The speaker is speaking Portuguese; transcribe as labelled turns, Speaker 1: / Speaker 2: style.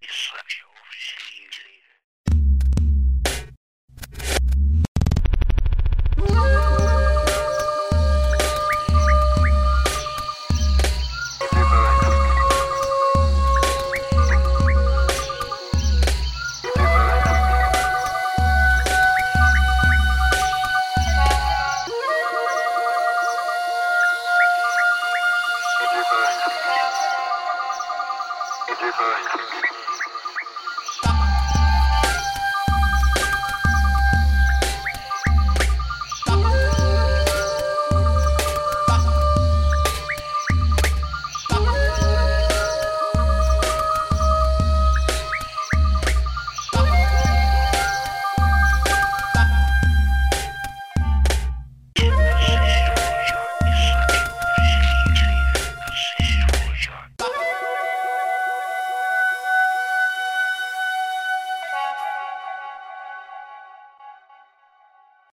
Speaker 1: Isso River.